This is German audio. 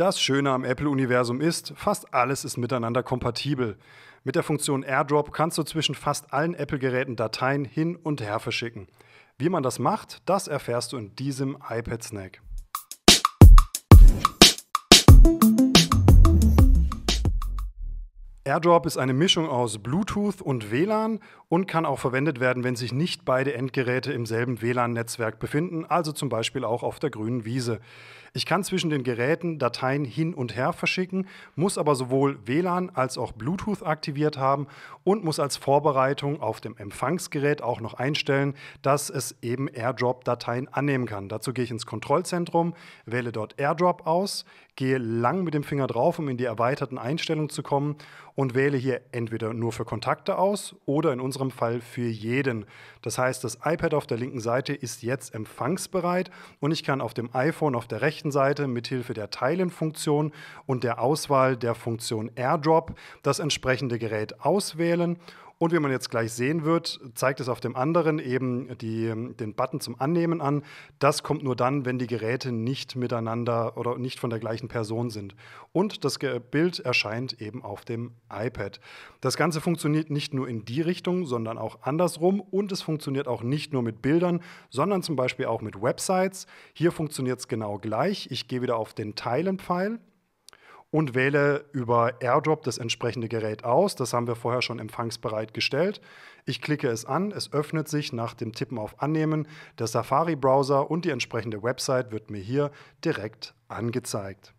Das Schöne am Apple-Universum ist, fast alles ist miteinander kompatibel. Mit der Funktion AirDrop kannst du zwischen fast allen Apple-Geräten Dateien hin und her verschicken. Wie man das macht, das erfährst du in diesem iPad AirDrop ist eine Mischung aus Bluetooth und WLAN und kann auch verwendet werden, wenn sich nicht beide Endgeräte im selben WLAN-Netzwerk befinden, also zum Beispiel auch auf der grünen Wiese. Ich kann zwischen den Geräten Dateien hin und her verschicken, muss aber sowohl WLAN als auch Bluetooth aktiviert haben und muss als Vorbereitung auf dem Empfangsgerät auch noch einstellen, dass es eben AirDrop-Dateien annehmen kann. Dazu gehe ich ins Kontrollzentrum, wähle dort AirDrop aus, gehe lang mit dem Finger drauf, um in die erweiterten Einstellungen zu kommen und wähle hier entweder nur für Kontakte aus oder in unserem Fall für jeden. Das heißt, das iPad auf der linken Seite ist jetzt empfangsbereit und ich kann auf dem iPhone auf der rechten Seite mithilfe der Teilen-Funktion und der Auswahl der Funktion AirDrop das entsprechende Gerät auswählen und wie man jetzt gleich sehen wird, zeigt es auf dem anderen eben die, den Button zum Annehmen an. Das kommt nur dann, wenn die Geräte nicht miteinander oder nicht von der gleichen Person sind. Und das Bild erscheint eben auf dem iPad. Das Ganze funktioniert nicht nur in die Richtung, sondern auch andersrum. Und es funktioniert auch nicht nur mit Bildern, sondern zum Beispiel auch mit Websites. Hier funktioniert es genau gleich. Ich gehe wieder auf den Teilen-Pfeil und wähle über AirDrop das entsprechende Gerät aus. Das haben wir vorher schon empfangsbereit gestellt. Ich klicke es an, es öffnet sich nach dem Tippen auf Annehmen. Der Safari-Browser und die entsprechende Website wird mir hier direkt angezeigt.